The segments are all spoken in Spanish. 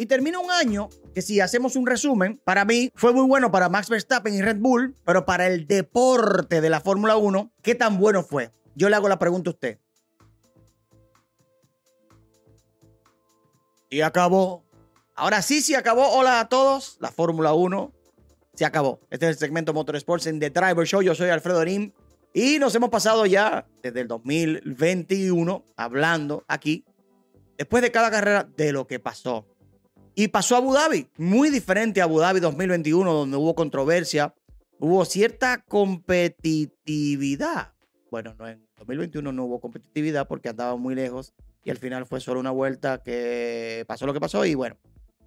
Y termina un año que si hacemos un resumen, para mí fue muy bueno para Max Verstappen y Red Bull, pero para el deporte de la Fórmula 1, ¿qué tan bueno fue? Yo le hago la pregunta a usted. Y acabó. Ahora sí, sí acabó. Hola a todos. La Fórmula 1 se acabó. Este es el segmento Motorsports en The Driver Show. Yo soy Alfredo Rim. Y nos hemos pasado ya desde el 2021 hablando aquí, después de cada carrera, de lo que pasó. Y pasó Abu Dhabi, muy diferente a Abu Dhabi 2021, donde hubo controversia, hubo cierta competitividad. Bueno, no, en 2021 no hubo competitividad porque andaba muy lejos y al final fue solo una vuelta que pasó lo que pasó y bueno.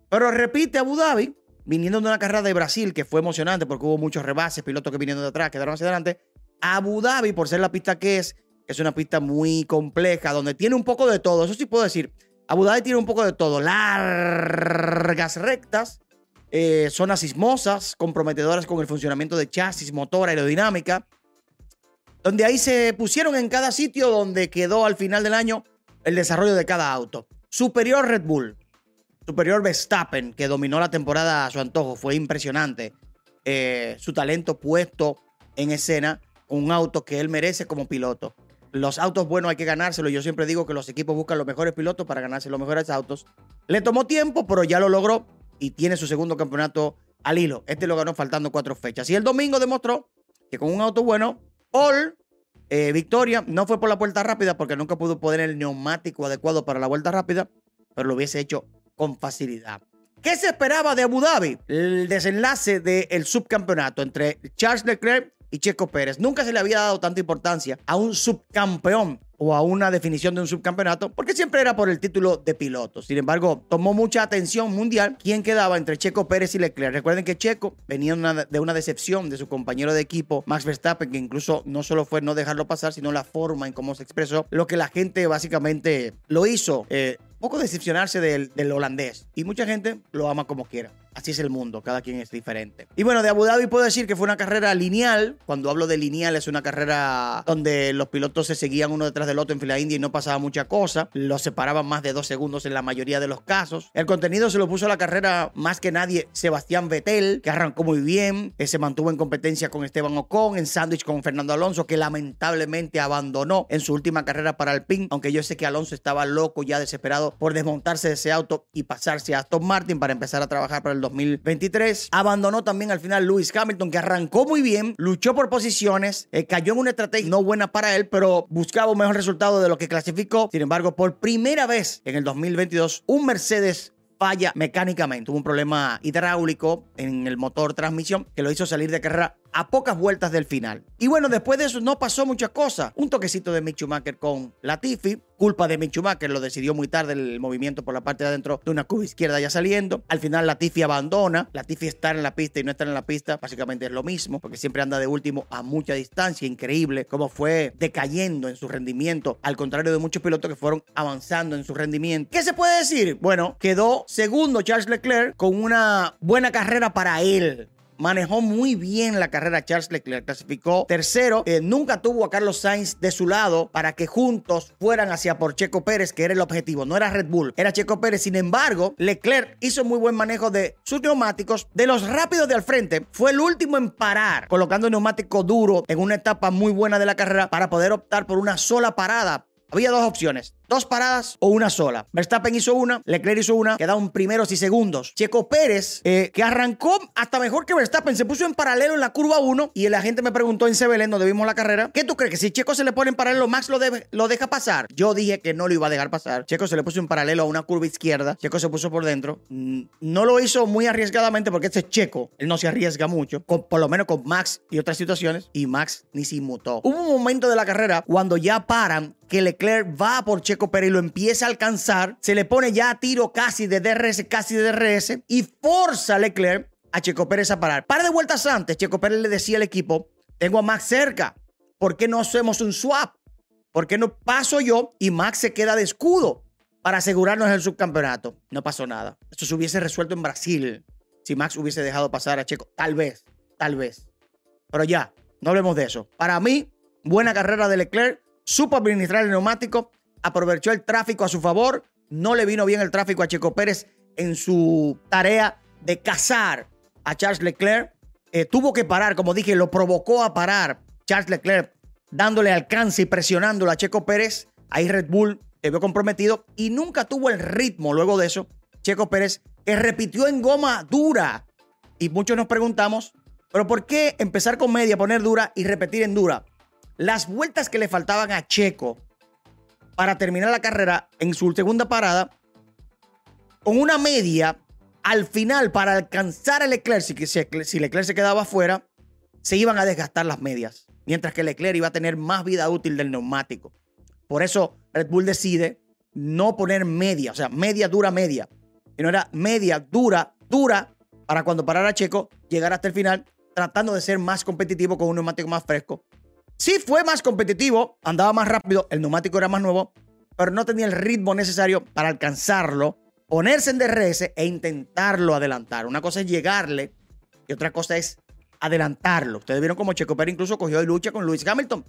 Pero repite Abu Dhabi, viniendo de una carrera de Brasil que fue emocionante porque hubo muchos rebases, pilotos que vinieron de atrás quedaron hacia adelante Abu Dhabi, por ser la pista que es, es una pista muy compleja, donde tiene un poco de todo. Eso sí puedo decir. Abu Dhabi tiene un poco de todo. Largas rectas, eh, zonas sismosas, comprometedoras con el funcionamiento de chasis, motor, aerodinámica. Donde ahí se pusieron en cada sitio donde quedó al final del año el desarrollo de cada auto. Superior Red Bull, superior Verstappen, que dominó la temporada a su antojo. Fue impresionante. Eh, su talento puesto en escena un auto que él merece como piloto. Los autos buenos hay que ganárselo. Yo siempre digo que los equipos buscan los mejores pilotos para ganarse los mejores autos. Le tomó tiempo, pero ya lo logró y tiene su segundo campeonato al hilo. Este lo ganó faltando cuatro fechas. Y el domingo demostró que con un auto bueno, Paul, eh, victoria, no fue por la vuelta rápida porque nunca pudo poner el neumático adecuado para la vuelta rápida, pero lo hubiese hecho con facilidad. ¿Qué se esperaba de Abu Dhabi? El desenlace del subcampeonato entre Charles Leclerc y Checo Pérez. Nunca se le había dado tanta importancia a un subcampeón o a una definición de un subcampeonato, porque siempre era por el título de piloto. Sin embargo, tomó mucha atención mundial quién quedaba entre Checo Pérez y Leclerc. Recuerden que Checo venía de una decepción de su compañero de equipo, Max Verstappen, que incluso no solo fue no dejarlo pasar, sino la forma en cómo se expresó, lo que la gente básicamente lo hizo. Eh, poco decepcionarse del, del holandés. Y mucha gente lo ama como quiera. Así es el mundo, cada quien es diferente. Y bueno, de Abu Dhabi puedo decir que fue una carrera lineal. Cuando hablo de lineal es una carrera donde los pilotos se seguían uno detrás del otro en fila india y no pasaba mucha cosa. Los separaban más de dos segundos en la mayoría de los casos. El contenido se lo puso a la carrera más que nadie Sebastián Vettel, que arrancó muy bien, que se mantuvo en competencia con Esteban Ocon, en sándwich con Fernando Alonso, que lamentablemente abandonó en su última carrera para Alpine, aunque yo sé que Alonso estaba loco, ya desesperado por desmontarse de ese auto y pasarse a Aston Martin para empezar a trabajar para el 2023. Abandonó también al final Lewis Hamilton, que arrancó muy bien, luchó por posiciones, eh, cayó en una estrategia no buena para él, pero buscaba un mejor resultado de lo que clasificó. Sin embargo, por primera vez en el 2022, un Mercedes falla mecánicamente. Tuvo un problema hidráulico en el motor transmisión que lo hizo salir de carrera a pocas vueltas del final. Y bueno, después de eso no pasó muchas cosas. Un toquecito de Mick Schumacher con Latifi. Culpa de Mick Schumacher, lo decidió muy tarde el movimiento por la parte de adentro de una curva izquierda ya saliendo. Al final Latifi abandona. Latifi estar en la pista y no estar en la pista básicamente es lo mismo, porque siempre anda de último a mucha distancia. Increíble cómo fue decayendo en su rendimiento, al contrario de muchos pilotos que fueron avanzando en su rendimiento. ¿Qué se puede decir? Bueno, quedó segundo Charles Leclerc con una buena carrera para él manejó muy bien la carrera. Charles Leclerc, clasificó tercero, eh, nunca tuvo a Carlos Sainz de su lado para que juntos fueran hacia por Checo Pérez, que era el objetivo, no era Red Bull, era Checo Pérez. Sin embargo, Leclerc hizo muy buen manejo de sus neumáticos, de los rápidos de al frente, fue el último en parar, colocando neumático duro en una etapa muy buena de la carrera para poder optar por una sola parada. Había dos opciones, dos paradas o una sola. Verstappen hizo una, Leclerc hizo una, quedaron primeros y segundos. Checo Pérez, eh, que arrancó hasta mejor que Verstappen, se puso en paralelo en la curva 1 y la gente me preguntó en Sebelén, donde vimos la carrera, ¿qué tú crees? Que si Checo se le pone en paralelo, Max lo, lo deja pasar. Yo dije que no lo iba a dejar pasar. Checo se le puso en paralelo a una curva izquierda, Checo se puso por dentro. Mm, no lo hizo muy arriesgadamente porque este es Checo, él no se arriesga mucho, por lo menos con Max y otras situaciones, y Max ni se inmutó. Hubo un momento de la carrera cuando ya paran que Leclerc va por Checo Pérez y lo empieza a alcanzar, se le pone ya a tiro casi de DRS, casi de DRS, y forza a Leclerc a Checo Pérez a parar. Par de vueltas antes, Checo Pérez le decía al equipo, tengo a Max cerca, ¿por qué no hacemos un swap? ¿Por qué no paso yo y Max se queda de escudo para asegurarnos el subcampeonato? No pasó nada. Esto se hubiese resuelto en Brasil si Max hubiese dejado pasar a Checo. Tal vez, tal vez. Pero ya, no hablemos de eso. Para mí, buena carrera de Leclerc, supo administrar el neumático, aprovechó el tráfico a su favor, no le vino bien el tráfico a Checo Pérez en su tarea de cazar a Charles Leclerc. Eh, tuvo que parar, como dije, lo provocó a parar Charles Leclerc, dándole alcance y presionándolo a Checo Pérez. Ahí Red Bull se vio comprometido y nunca tuvo el ritmo luego de eso. Checo Pérez, que repitió en goma dura. Y muchos nos preguntamos, ¿pero por qué empezar con media, poner dura y repetir en dura? Las vueltas que le faltaban a Checo para terminar la carrera en su segunda parada, con una media, al final, para alcanzar a Leclerc, si, Leclerc se quedaba afuera, se iban a desgastar las medias, mientras que Leclerc iba a tener más vida útil del neumático. Por eso Red Bull decide no poner media, o sea, media dura media. Y no era media dura, dura, para cuando parara Checo, llegar hasta el final, tratando de ser más competitivo con un neumático más fresco Sí fue más competitivo, andaba más rápido, el neumático era más nuevo, pero no tenía el ritmo necesario para alcanzarlo, ponerse en DRS e intentarlo adelantar. Una cosa es llegarle y otra cosa es adelantarlo. Ustedes vieron cómo Checo Pérez incluso cogió de lucha con Lewis Hamilton,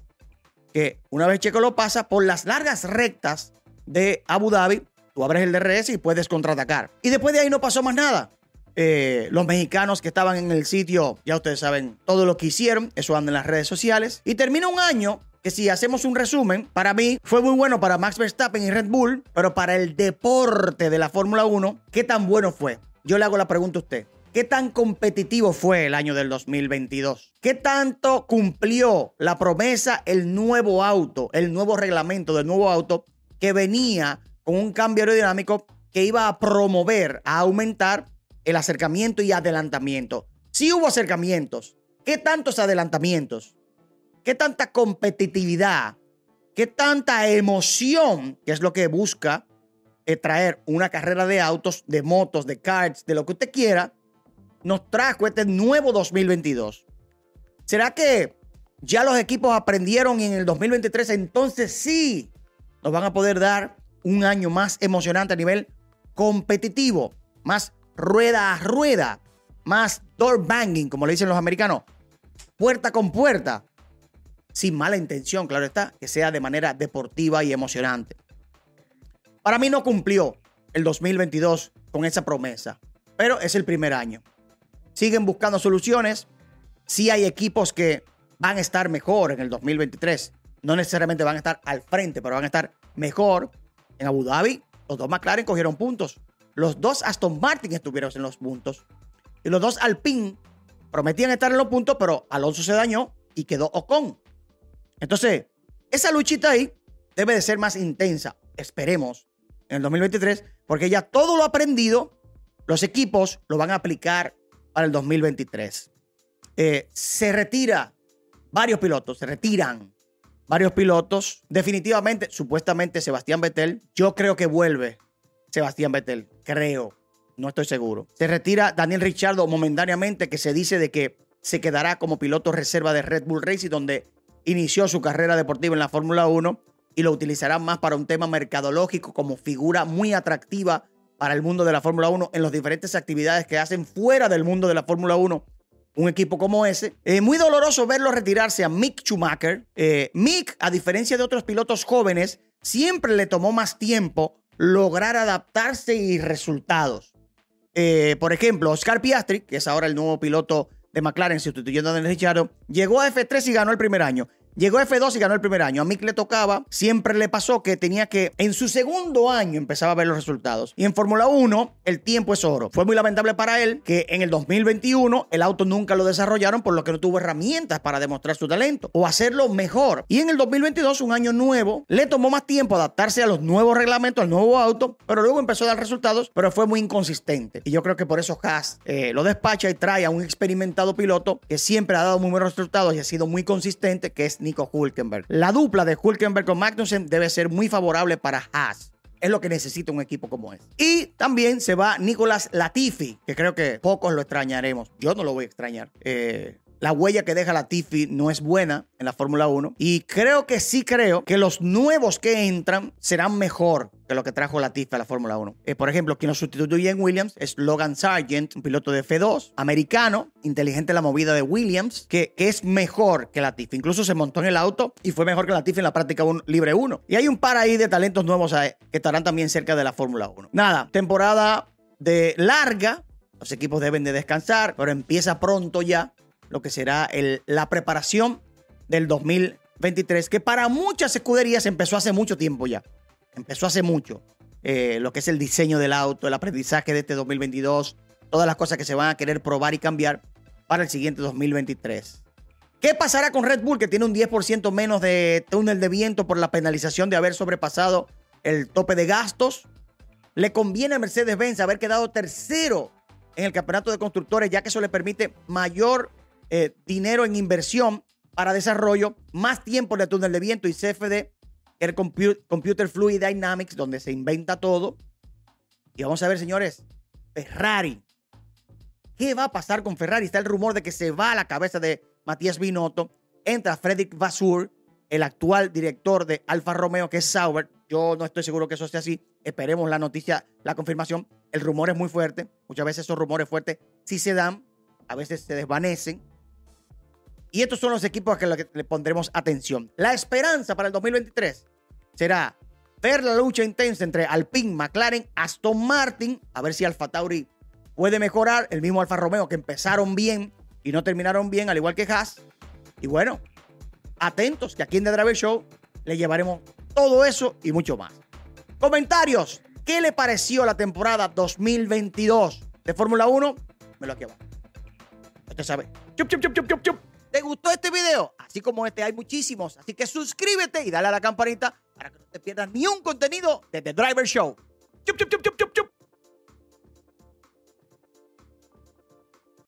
que una vez Checo lo pasa por las largas rectas de Abu Dhabi, tú abres el DRS y puedes contraatacar. Y después de ahí no pasó más nada. Eh, los mexicanos que estaban en el sitio, ya ustedes saben todo lo que hicieron, eso anda en las redes sociales. Y termina un año que si hacemos un resumen, para mí fue muy bueno para Max Verstappen y Red Bull, pero para el deporte de la Fórmula 1, ¿qué tan bueno fue? Yo le hago la pregunta a usted. ¿Qué tan competitivo fue el año del 2022? ¿Qué tanto cumplió la promesa el nuevo auto, el nuevo reglamento del nuevo auto que venía con un cambio aerodinámico que iba a promover, a aumentar el acercamiento y adelantamiento. Si hubo acercamientos, ¿qué tantos adelantamientos? ¿Qué tanta competitividad? ¿Qué tanta emoción, que es lo que busca eh, traer una carrera de autos, de motos, de karts, de lo que usted quiera, nos trajo este nuevo 2022? ¿Será que ya los equipos aprendieron en el 2023 entonces sí nos van a poder dar un año más emocionante a nivel competitivo, más rueda a rueda, más door banging, como le dicen los americanos, puerta con puerta, sin mala intención, claro está, que sea de manera deportiva y emocionante. Para mí no cumplió el 2022 con esa promesa, pero es el primer año. Siguen buscando soluciones. Sí hay equipos que van a estar mejor en el 2023. No necesariamente van a estar al frente, pero van a estar mejor. En Abu Dhabi, los dos McLaren cogieron puntos. Los dos Aston Martin estuvieron en los puntos. Y los dos Alpine prometían estar en los puntos, pero Alonso se dañó y quedó Ocon. Entonces, esa luchita ahí debe de ser más intensa. Esperemos en el 2023, porque ya todo lo aprendido, los equipos lo van a aplicar para el 2023. Eh, se retira varios pilotos, se retiran varios pilotos. Definitivamente, supuestamente Sebastián Vettel, yo creo que vuelve Sebastián Vettel, creo, no estoy seguro. Se retira Daniel Ricciardo momentáneamente, que se dice de que se quedará como piloto reserva de Red Bull Racing, donde inició su carrera deportiva en la Fórmula 1 y lo utilizará más para un tema mercadológico como figura muy atractiva para el mundo de la Fórmula 1 en las diferentes actividades que hacen fuera del mundo de la Fórmula 1 un equipo como ese. Es muy doloroso verlo retirarse a Mick Schumacher. Eh, Mick, a diferencia de otros pilotos jóvenes, siempre le tomó más tiempo lograr adaptarse y resultados. Eh, por ejemplo, Oscar Piastri, que es ahora el nuevo piloto de McLaren sustituyendo a Daniel Ricciardo, llegó a F3 y ganó el primer año. Llegó a F2 y ganó el primer año. A Mick le tocaba, siempre le pasó que tenía que, en su segundo año empezaba a ver los resultados. Y en Fórmula 1, el tiempo es oro. Fue muy lamentable para él que en el 2021 el auto nunca lo desarrollaron, por lo que no tuvo herramientas para demostrar su talento o hacerlo mejor. Y en el 2022, un año nuevo, le tomó más tiempo adaptarse a los nuevos reglamentos, al nuevo auto, pero luego empezó a dar resultados, pero fue muy inconsistente. Y yo creo que por eso Haas eh, lo despacha y trae a un experimentado piloto que siempre ha dado muy buenos resultados y ha sido muy consistente, que es Nico Hulkenberg. La dupla de Hulkenberg con Magnussen debe ser muy favorable para Haas. Es lo que necesita un equipo como este. Y también se va Nicolás Latifi, que creo que pocos lo extrañaremos. Yo no lo voy a extrañar. Eh, la huella que deja Latifi no es buena en la Fórmula 1. Y creo que sí creo que los nuevos que entran serán mejor que lo que trajo Latifi a la Fórmula 1. Eh, por ejemplo, quien lo sustituye en Williams es Logan Sargent, un piloto de F2, americano, inteligente la movida de Williams, que, es mejor que Latifi. Incluso se montó en el auto y fue mejor que Latifi en la práctica libre 1. Y hay un par ahí de talentos nuevos que estarán también cerca de la Fórmula 1. Nada, temporada de larga, los equipos deben de descansar, pero empieza pronto ya lo que será la preparación del 2023, que para muchas escuderías empezó hace mucho tiempo ya. Empezó hace mucho. Eh, lo que es el diseño del auto, el aprendizaje de este 2022, todas las cosas que se van a querer probar y cambiar para el siguiente 2023. ¿Qué pasará con Red Bull, que tiene un 10% menos de túnel de viento por la penalización de haber sobrepasado el tope de gastos? ¿Le conviene a Mercedes-Benz haber quedado tercero en el campeonato de constructores, ya que eso le permite mayor eh, dinero en inversión para desarrollo, más tiempo de túnel de viento y CFD, el Computer Fluid Dynamics, donde se inventa todo. Y vamos a ver, señores, Ferrari. ¿Qué va a pasar con Ferrari? Está el rumor de que se va a la cabeza de Matías Binotto. Entra Frederick Vassur, el actual director de Alfa Romeo, que es Sauber. Yo no estoy seguro que eso sea así. Esperemos la noticia, la confirmación. El rumor es muy fuerte. Muchas veces esos rumores fuertes sí se dan, a veces se desvanecen. Y estos son los equipos a los que le pondremos atención. La esperanza para el 2023 será ver la lucha intensa entre Alpine, McLaren, Aston Martin, a ver si Alfa Tauri puede mejorar, el mismo Alfa Romeo que empezaron bien y no terminaron bien, al igual que Haas. Y bueno, atentos que aquí en The Driver Show le llevaremos todo eso y mucho más. Comentarios. ¿Qué le pareció la temporada 2022 de Fórmula 1? Me lo aquí abajo. Usted sabe. Chup, chup, chup, chup, chup, chup. ¿Te gustó este video? Así como este hay muchísimos. Así que suscríbete y dale a la campanita para que no te pierdas ni un contenido de The Driver Show. Chup, chup, chup.